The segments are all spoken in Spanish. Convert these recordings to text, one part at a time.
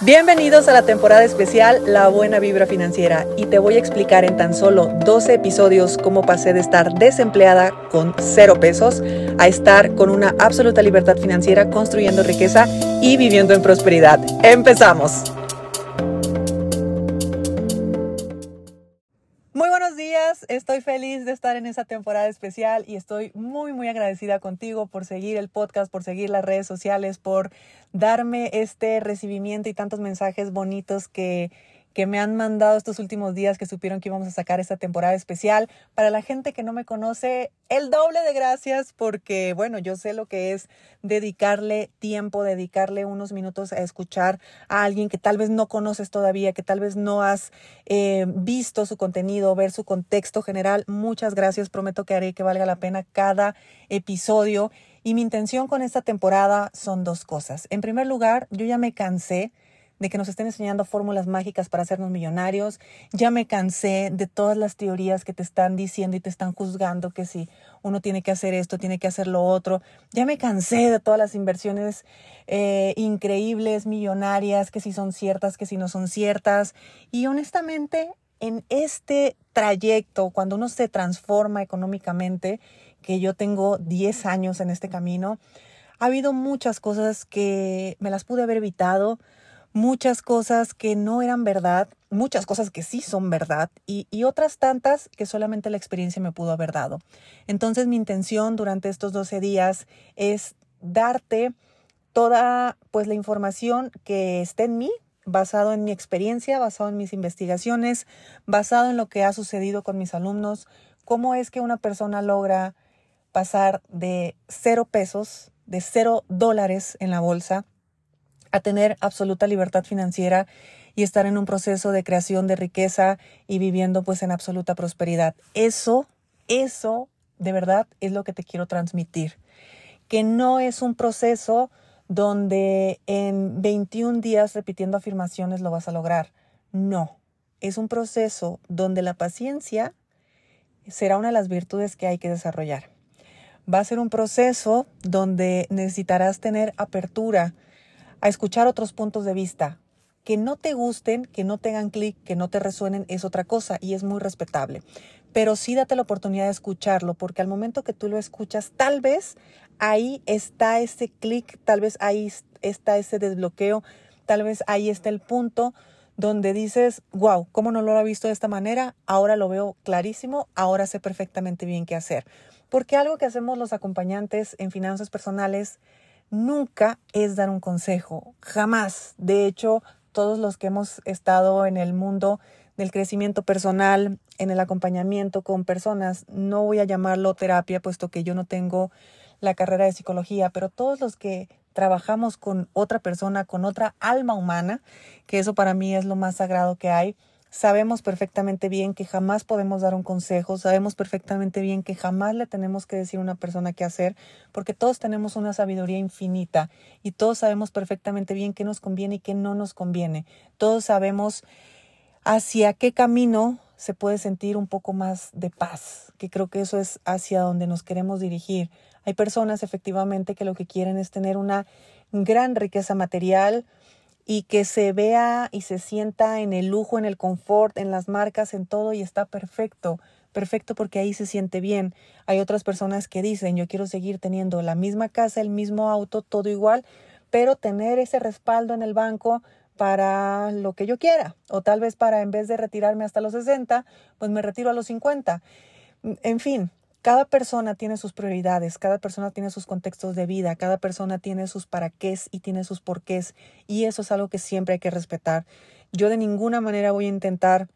Bienvenidos a la temporada especial La Buena Vibra Financiera y te voy a explicar en tan solo 12 episodios cómo pasé de estar desempleada con cero pesos a estar con una absoluta libertad financiera construyendo riqueza y viviendo en prosperidad. ¡Empezamos! Estoy feliz de estar en esta temporada especial y estoy muy muy agradecida contigo por seguir el podcast, por seguir las redes sociales, por darme este recibimiento y tantos mensajes bonitos que que me han mandado estos últimos días que supieron que íbamos a sacar esta temporada especial. Para la gente que no me conoce, el doble de gracias porque, bueno, yo sé lo que es dedicarle tiempo, dedicarle unos minutos a escuchar a alguien que tal vez no conoces todavía, que tal vez no has eh, visto su contenido, ver su contexto general. Muchas gracias, prometo que haré que valga la pena cada episodio. Y mi intención con esta temporada son dos cosas. En primer lugar, yo ya me cansé de que nos estén enseñando fórmulas mágicas para hacernos millonarios. Ya me cansé de todas las teorías que te están diciendo y te están juzgando que si uno tiene que hacer esto, tiene que hacer lo otro. Ya me cansé de todas las inversiones eh, increíbles, millonarias, que si son ciertas, que si no son ciertas. Y honestamente, en este trayecto, cuando uno se transforma económicamente, que yo tengo 10 años en este camino, ha habido muchas cosas que me las pude haber evitado, muchas cosas que no eran verdad, muchas cosas que sí son verdad y, otras tantas que solamente la experiencia me pudo haber dado. Entonces mi intención durante estos 12 días es darte toda pues la información que esté en mí, basado en mi experiencia, basado en mis investigaciones, basado en lo que ha sucedido con mis alumnos, cómo es que una persona logra pasar de cero pesos, de cero dólares en la bolsa, a tener absoluta libertad financiera y estar en un proceso de creación de riqueza y viviendo pues en absoluta prosperidad. Eso, eso de verdad es lo que te quiero transmitir. Que no es un proceso donde en 21 días repitiendo afirmaciones lo vas a lograr. No, es un proceso donde la paciencia será una de las virtudes que hay que desarrollar. Va a ser un proceso donde necesitarás tener apertura a escuchar otros puntos de vista. Que no te gusten, que no tengan clic, que no te resuenen es otra cosa y es muy respetable. Pero sí date la oportunidad de escucharlo porque al momento que tú lo escuchas, tal vez ahí está ese clic, tal vez ahí está ese desbloqueo, tal vez ahí está el punto donde dices, wow, ¿cómo no lo había visto de esta manera? Ahora lo veo clarísimo, ahora sé perfectamente bien qué hacer. Porque algo que hacemos los acompañantes en finanzas personales nunca es dar un consejo, jamás. De hecho, todos los que hemos estado en el mundo del crecimiento personal, en el acompañamiento con personas, no voy a llamarlo terapia, puesto que yo no tengo la carrera de psicología, pero todos los que trabajamos con otra persona, con otra alma humana, que eso para mí es lo más sagrado que hay, Sabemos perfectamente bien que jamás podemos dar un consejo, sabemos perfectamente bien que jamás le tenemos que decir a una persona qué hacer, porque todos tenemos una sabiduría infinita y todos sabemos perfectamente bien qué nos conviene y qué no nos conviene. Todos sabemos hacia qué camino se puede sentir un poco más de paz, que creo que eso es hacia donde nos queremos dirigir. Hay personas efectivamente que lo que quieren es tener una gran riqueza material, y que se vea y se sienta en el lujo, en el confort, en las marcas, en todo y está perfecto, perfecto porque ahí se siente bien. Hay otras personas que dicen, yo quiero seguir teniendo la misma casa, el mismo auto, todo igual, pero tener ese respaldo en el banco para lo que yo quiera, o tal vez para en vez de retirarme hasta los 60, pues me retiro a los 50. En fin, cada persona tiene sus prioridades, cada persona tiene sus contextos de vida, cada persona tiene sus para qué y tiene sus porqués y eso es algo que siempre hay que respetar. Yo de ninguna manera voy a intentar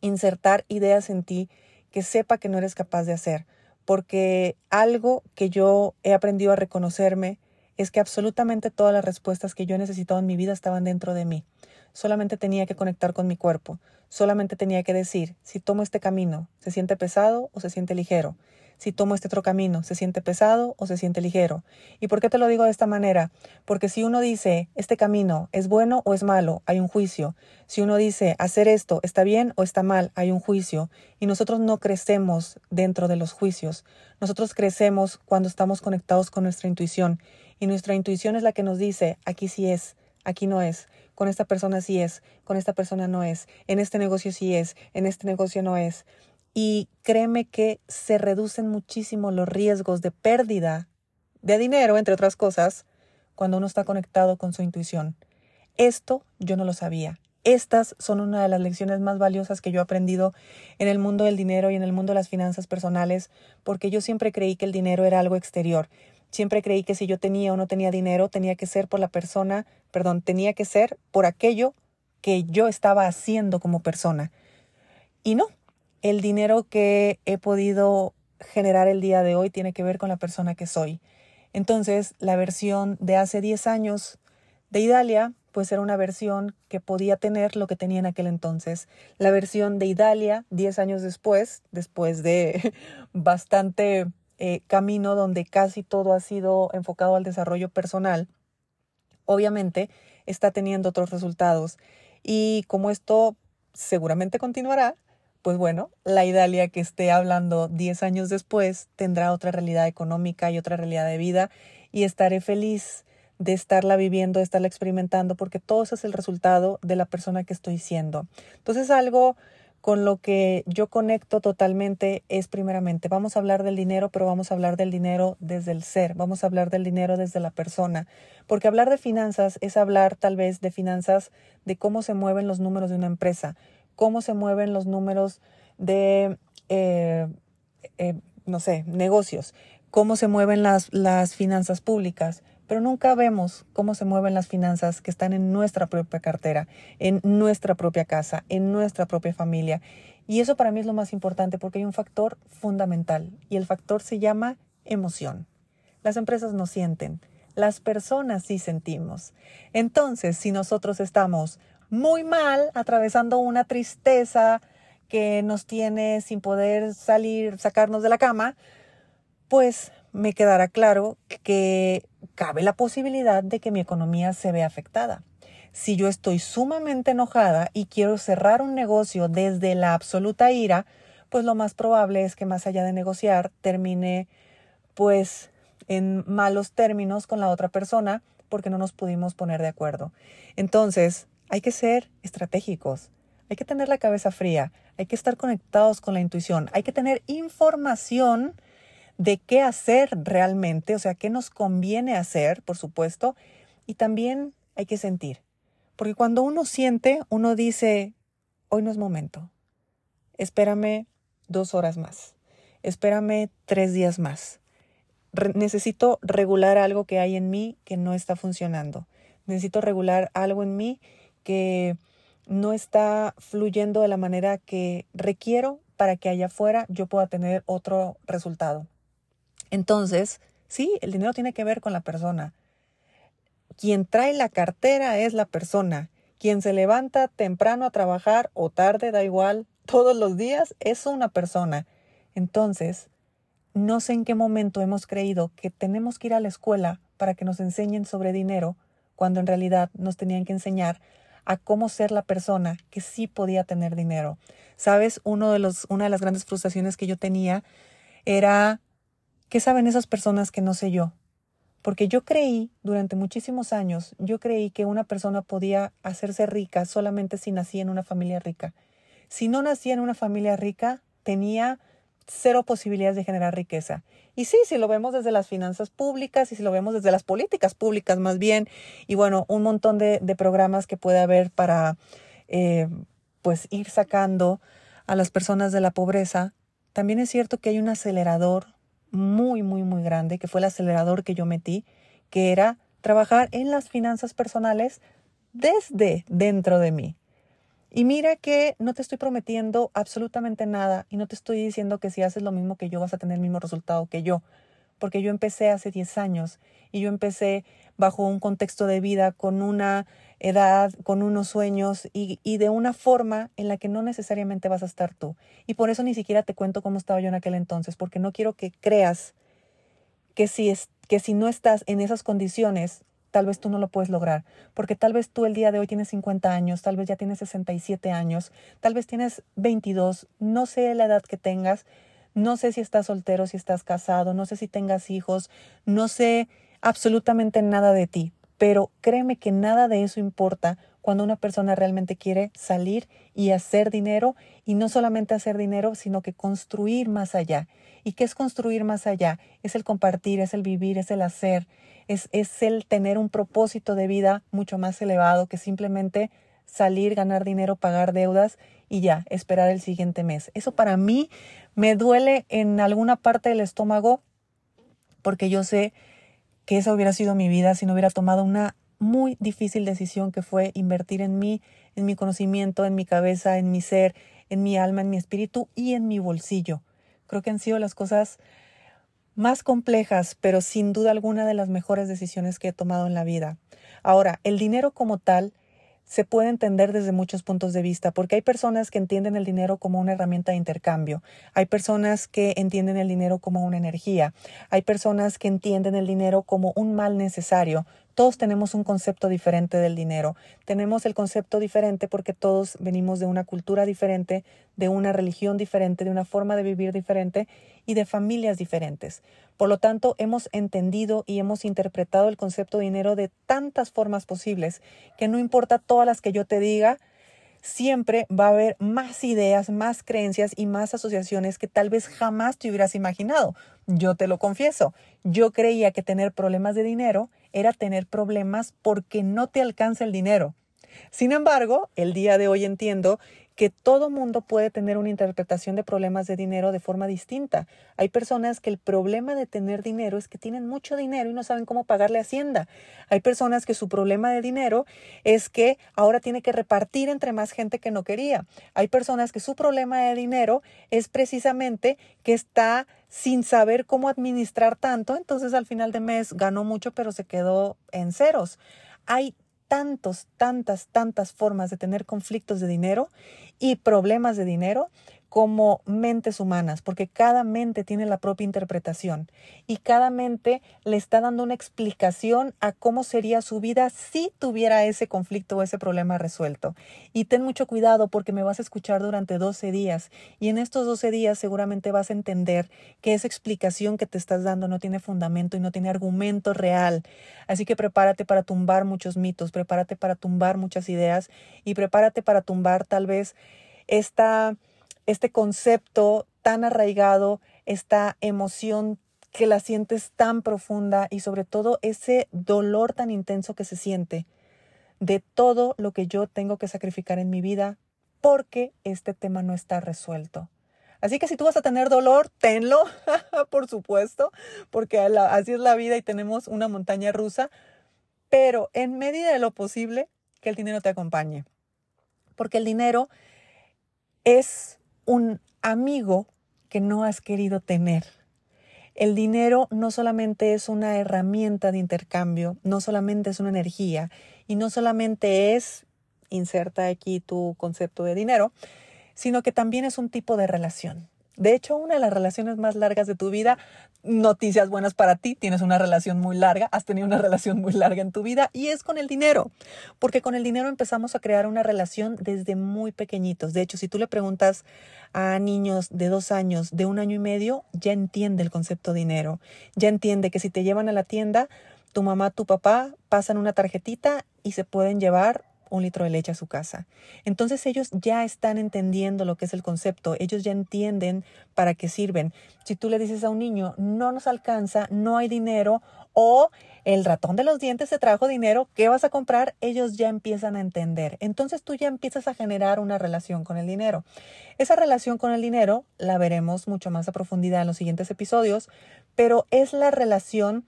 insertar ideas en ti que sepa que no eres capaz de hacer, porque algo que yo he aprendido a reconocerme es que absolutamente todas las respuestas que yo he necesitado en mi vida estaban dentro de mí. Solamente tenía que conectar con mi cuerpo. Solamente tenía que decir, si tomo este camino, ¿se siente pesado o se siente ligero? Si tomo este otro camino, ¿se siente pesado o se siente ligero? ¿Y por qué te lo digo de esta manera? Porque si uno dice, este camino es bueno o es malo, hay un juicio. Si uno dice, hacer esto está bien o está mal, hay un juicio. Y nosotros no crecemos dentro de los juicios. Nosotros crecemos cuando estamos conectados con nuestra intuición. Y nuestra intuición es la que nos dice, aquí sí es, aquí no es. Con esta persona sí es, con esta persona no es, en este negocio sí es, en este negocio no es. Y créeme que se reducen muchísimo los riesgos de pérdida de dinero, entre otras cosas, cuando uno está conectado con su intuición. Esto yo no lo sabía. Estas son una de las lecciones más valiosas que yo he aprendido en el mundo del dinero y en el mundo de las finanzas personales, porque yo siempre creí que el dinero era algo exterior. Siempre creí que si yo tenía o no tenía dinero, tenía que ser por la persona, perdón, tenía que ser por aquello que yo estaba haciendo como persona. Y no, el dinero que he podido generar el día de hoy tiene que ver con la persona que soy. Entonces, la versión de hace 10 años de Idalia, pues era una versión que podía tener lo que tenía en aquel entonces. La versión de Idalia, 10 años después, después de bastante eh, camino donde casi todo ha sido enfocado al desarrollo personal, obviamente está teniendo otros resultados. Y como esto seguramente continuará, pues bueno, la Idalia que esté hablando 10 años después tendrá otra realidad económica y otra realidad de vida y estaré feliz de estarla viviendo, de estarla experimentando, porque todo es el resultado de la persona que estoy siendo. Entonces algo con lo que yo conecto totalmente es primeramente, vamos a hablar del dinero, pero vamos a hablar del dinero desde el ser, vamos a hablar del dinero desde la persona, porque hablar de finanzas es hablar tal vez de finanzas, de cómo se mueven los números de una empresa, cómo se mueven los números de, eh, eh, no sé, negocios, cómo se mueven las, las finanzas públicas, pero nunca vemos cómo se mueven las finanzas que están en nuestra propia cartera, en nuestra propia casa, en nuestra propia familia. Y eso para mí es lo más importante porque hay un factor fundamental y el factor se llama emoción. Las empresas no sienten, las personas sí sentimos. Entonces, si nosotros estamos muy mal, atravesando una tristeza que nos tiene sin poder salir, sacarnos de la cama, pues me quedará claro que cabe la posibilidad de que mi economía se vea afectada. Si yo estoy sumamente enojada y quiero cerrar un negocio desde la absoluta ira, pues lo más probable es que más allá de negociar termine pues en malos términos con la otra persona porque no nos pudimos poner de acuerdo. Entonces, hay que ser estratégicos, hay que tener la cabeza fría, hay que estar conectados con la intuición, hay que tener información de qué hacer realmente, o sea, qué nos conviene hacer, por supuesto, y también hay que sentir. Porque cuando uno siente, uno dice, hoy no es momento, espérame dos horas más, espérame tres días más. necesito regular algo que hay en mí que no está funcionando. Necesito regular algo en mí que no está fluyendo de la manera que requiero para que allá afuera yo pueda tener otro resultado. Entonces, sí, el dinero tiene que ver con la persona. Quien trae la cartera es la persona. Quien se levanta temprano a trabajar o tarde, da igual, todos los días, es una persona. Entonces, no sé en qué momento hemos creído que tenemos que ir a la escuela para que nos enseñen sobre dinero, cuando en realidad nos tenían que enseñar a cómo ser la persona que sí podía tener dinero. Sabes, Uno de los, una de las grandes frustraciones que yo tenía era, ¿qué saben esas personas que no sé yo? Porque yo creí, durante muchísimos años, yo creí que una persona podía hacerse rica solamente si nacía en una familia rica. Si no nacía en una familia rica, tenía cero posibilidades de generar riqueza. Y sí, si lo vemos desde las finanzas públicas y si lo vemos desde las políticas públicas más bien, y bueno, un montón de, programas que puede haber para eh, pues ir sacando a las personas de la pobreza, también es cierto que hay un acelerador muy, muy, muy grande, que fue el acelerador que yo metí, que era trabajar en las finanzas personales desde dentro de mí. Y mira que no te estoy prometiendo absolutamente nada y no te estoy diciendo que si haces lo mismo que yo vas a tener el mismo resultado que yo, porque yo empecé hace 10 años y yo empecé bajo un contexto de vida con una edad, con unos sueños y, de una forma en la que no necesariamente vas a estar tú. Y por eso ni siquiera te cuento cómo estaba yo en aquel entonces, porque no quiero que creas que si, es, que si no estás en esas condiciones, tal vez tú no lo puedes lograr, porque tal vez tú el día de hoy tienes 50 años, tal vez ya tienes 67 años, tal vez tienes 22, no sé la edad que tengas, no sé si estás soltero, si estás casado, no sé si tengas hijos, no sé absolutamente nada de ti, pero créeme que nada de eso importa cuando una persona realmente quiere salir y hacer dinero y no solamente hacer dinero, sino que construir más allá. ¿Y qué es construir más allá? Es el compartir, es el vivir, es el hacer, es, es el tener un propósito de vida mucho más elevado que simplemente salir, ganar dinero, pagar deudas y ya, esperar el siguiente mes. Eso para mí me duele en alguna parte del estómago porque yo sé que esa hubiera sido mi vida si no hubiera tomado una muy difícil decisión que fue invertir en mí, en mi conocimiento, en mi cabeza, en mi ser, en mi alma, en mi espíritu y en mi bolsillo. Creo que han sido las cosas más complejas, pero sin duda alguna de las mejores decisiones que he tomado en la vida. Ahora, el dinero como tal se puede entender desde muchos puntos de vista, porque hay personas que entienden el dinero como una herramienta de intercambio, hay personas que entienden el dinero como una energía, hay personas que entienden el dinero como un mal necesario, todos tenemos un concepto diferente del dinero. Tenemos el concepto diferente porque todos venimos de una cultura diferente, de una religión diferente, de una forma de vivir diferente y de familias diferentes. Por lo tanto, hemos entendido y hemos interpretado el concepto de dinero de tantas formas posibles que no importa todas las que yo te diga, siempre va a haber más ideas, más creencias y más asociaciones que tal vez jamás te hubieras imaginado. Yo te lo confieso, yo creía que tener problemas de dinero era tener problemas porque no te alcanza el dinero. Sin embargo, el día de hoy entiendo que todo mundo puede tener una interpretación de problemas de dinero de forma distinta. Hay personas que el problema de tener dinero es que tienen mucho dinero y no saben cómo pagarle Hacienda. Hay personas que su problema de dinero es que ahora tiene que repartir entre más gente que no quería. Hay personas que su problema de dinero es precisamente que está sin saber cómo administrar tanto, entonces al final de mes ganó mucho pero se quedó en ceros. Hay tantos, tantas, tantas formas de tener conflictos de dinero y problemas de dinero como mentes humanas, porque cada mente tiene la propia interpretación y cada mente le está dando una explicación a cómo sería su vida si tuviera ese conflicto o ese problema resuelto. Y ten mucho cuidado porque me vas a escuchar durante 12 días y en estos 12 días seguramente vas a entender que esa explicación que te estás dando no tiene fundamento y no tiene argumento real. Así que prepárate para tumbar muchos mitos, prepárate para tumbar muchas ideas y prepárate para tumbar tal vez esta este concepto tan arraigado, esta emoción que la sientes tan profunda y sobre todo ese dolor tan intenso que se siente de todo lo que yo tengo que sacrificar en mi vida porque este tema no está resuelto. Así que si tú vas a tener dolor, tenlo, por supuesto, porque así es la vida y tenemos una montaña rusa, pero en medida de lo posible, que el dinero te acompañe. Porque el dinero es un amigo que no has querido tener. El dinero no solamente es una herramienta de intercambio, no solamente es una energía y no solamente es, inserta aquí tu concepto de dinero, sino que también es un tipo de relación. De hecho, una de las relaciones más largas de tu vida, noticias buenas para ti, tienes una relación muy larga, has tenido una relación muy larga en tu vida y es con el dinero, porque con el dinero empezamos a crear una relación desde muy pequeñitos. De hecho, si tú le preguntas a niños de dos años, de un año y medio, ya entiende el concepto dinero, ya entiende que si te llevan a la tienda, tu mamá, tu papá pasan una tarjetita y se pueden llevar un litro de leche a su casa. Entonces ellos ya están entendiendo lo que es el concepto, ellos ya entienden para qué sirven. Si tú le dices a un niño, no nos alcanza, no hay dinero o el ratón de los dientes se trajo dinero, ¿qué vas a comprar? Ellos ya empiezan a entender. Entonces tú ya empiezas a generar una relación con el dinero. Esa relación con el dinero la veremos mucho más a profundidad en los siguientes episodios, pero es la relación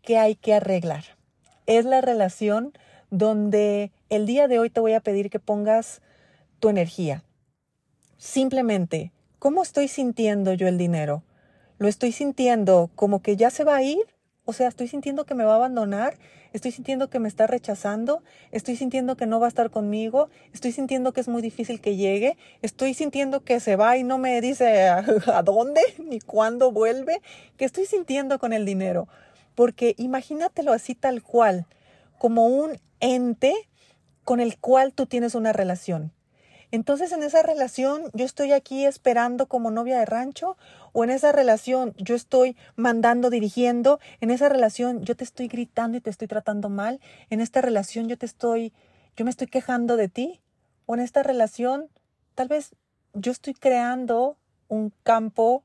que hay que arreglar. Es la relación donde el día de hoy te voy a pedir que pongas tu energía. Simplemente, ¿cómo estoy sintiendo yo el dinero? ¿Lo estoy sintiendo como que ya se va a ir? O sea, estoy sintiendo que me va a abandonar, estoy sintiendo que me está rechazando, estoy sintiendo que no va a estar conmigo, estoy sintiendo que es muy difícil que llegue, estoy sintiendo que se va y no me dice a, dónde ni cuándo vuelve. ¿Qué estoy sintiendo con el dinero? Porque imagínatelo así tal cual, como un ente con el cual tú tienes una relación. Entonces en esa relación yo estoy aquí esperando como novia de rancho o en esa relación yo estoy mandando, dirigiendo, en esa relación yo te estoy gritando y te estoy tratando mal, en esta relación yo te estoy yo me estoy quejando de ti o en esta relación tal vez yo estoy creando un campo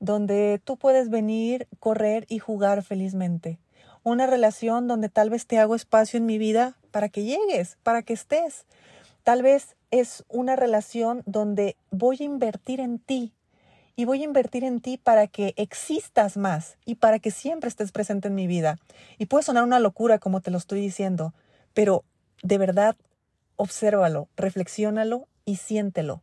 donde tú puedes venir, correr y jugar felizmente. Una relación donde tal vez te hago espacio en mi vida para que llegues, para que estés. Tal vez es una relación donde voy a invertir en ti y voy a invertir en ti para que existas más y para que siempre estés presente en mi vida. Y puede sonar una locura como te lo estoy diciendo, pero de verdad, obsérvalo, reflexiónalo y siéntelo.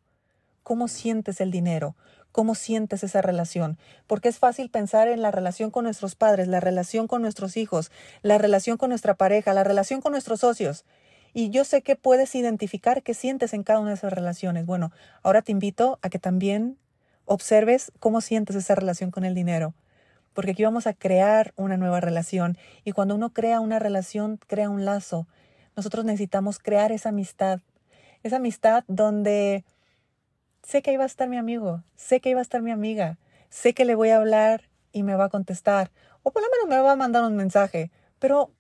¿Cómo sientes el dinero? ¿Cómo sientes esa relación? Porque es fácil pensar en la relación con nuestros padres, la relación con nuestros hijos, la relación con nuestra pareja, la relación con nuestros socios. Y yo sé que puedes identificar qué sientes en cada una de esas relaciones. Bueno, ahora te invito a que también observes cómo sientes esa relación con el dinero. Porque aquí vamos a crear una nueva relación. Y cuando uno crea una relación, crea un lazo. Nosotros necesitamos crear esa amistad. Esa amistad donde sé que ahí va a estar mi amigo, sé que ahí va a estar mi amiga, sé que le voy a hablar y me va a contestar. O por lo menos me va a mandar un mensaje. Pero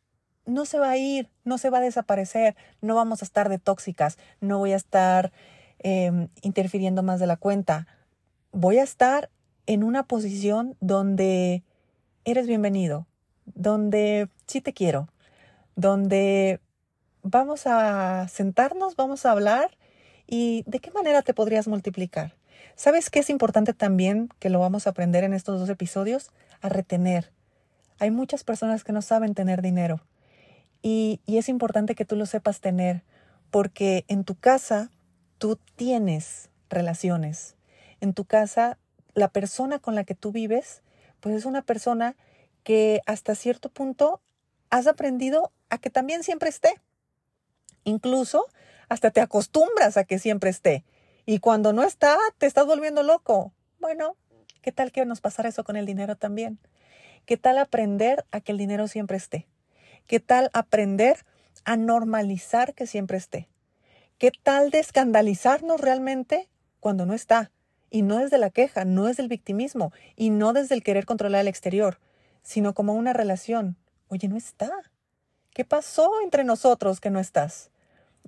no se va a ir, no se va a desaparecer, no vamos a estar de tóxicas, no voy a estar em, interfiriendo más de la cuenta. Voy a estar en una posición donde eres bienvenido, donde sí te quiero, donde vamos a sentarnos, vamos a hablar y de qué manera te podrías multiplicar. ¿Sabes qué es importante también que lo vamos a aprender en estos dos episodios? A retener. Hay muchas personas que no saben tener dinero y, es importante que tú lo sepas tener, porque en tu casa tú tienes relaciones. En tu casa, la persona con la que tú vives, pues es una persona que hasta cierto punto has aprendido a que también siempre esté. Incluso hasta te acostumbras a que siempre esté. Y cuando no está, te estás volviendo loco. Bueno, ¿qué tal que nos pasara eso con el dinero también? ¿Qué tal aprender a que el dinero siempre esté? ¿Qué tal aprender a normalizar que siempre esté? ¿Qué tal de escandalizarnos realmente cuando no está? Y no desde la queja, no desde el victimismo y no desde el querer controlar el exterior, sino como una relación. Oye, no está. ¿Qué pasó entre nosotros que no estás?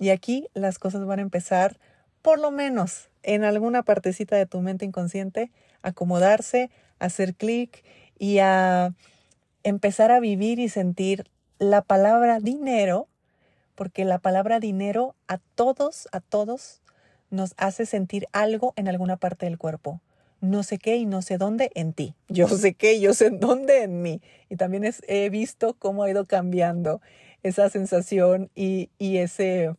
Y aquí las cosas van a empezar, por lo menos en alguna partecita de tu mente inconsciente, a acomodarse, a hacer clic y a empezar a vivir y sentir la palabra dinero, porque la palabra dinero a todos, a todos nos hace sentir algo en alguna parte del cuerpo. No sé qué y no sé dónde en ti. Yo sé qué y yo sé dónde en mí. Y también he visto cómo ha ido cambiando esa sensación y, y, ese,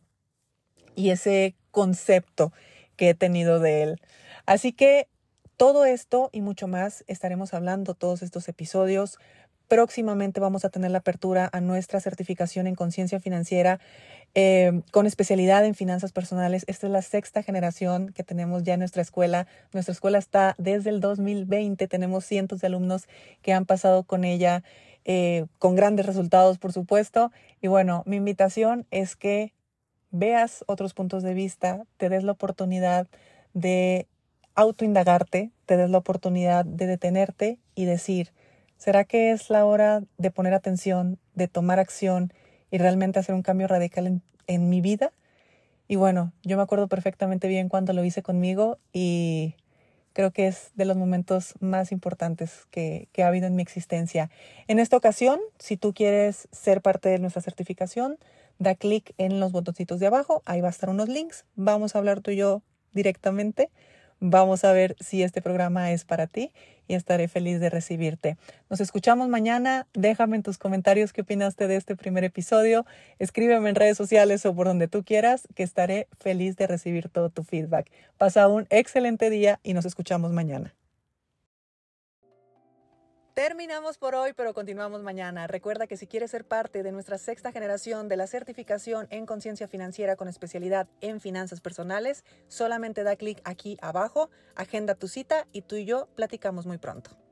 y ese concepto que he tenido de él. Así que todo esto y mucho más estaremos hablando todos estos episodios. Próximamente vamos a tener la apertura a nuestra certificación en conciencia financiera eh, con especialidad en finanzas personales. Esta es la sexta generación que tenemos ya en nuestra escuela. Nuestra escuela está desde el 2020. Tenemos cientos de alumnos que han pasado con ella eh, con grandes resultados, por supuesto. Y bueno, mi invitación es que veas otros puntos de vista, te des la oportunidad de autoindagarte, te des la oportunidad de detenerte y decir, ¿Será que es la hora de poner atención, de tomar acción y realmente hacer un cambio radical en, mi vida? Y bueno, yo me acuerdo perfectamente bien cuando lo hice conmigo y creo que es de los momentos más importantes que, que, ha habido en mi existencia. En esta ocasión, si tú quieres ser parte de nuestra certificación, da clic en los botoncitos de abajo, ahí va a estar unos links, vamos a hablar tú y yo directamente Vamos a ver si este programa es para ti y estaré feliz de recibirte. Nos escuchamos mañana. Déjame en tus comentarios qué opinaste de este primer episodio. Escríbeme en redes sociales o por donde tú quieras, que estaré feliz de recibir todo tu feedback. Pasa un excelente día y nos escuchamos mañana. Terminamos por hoy, pero continuamos mañana. Recuerda que si quieres ser parte de nuestra sexta generación de la certificación en conciencia financiera con especialidad en finanzas personales, solamente da clic aquí abajo, agenda tu cita y tú y yo platicamos muy pronto.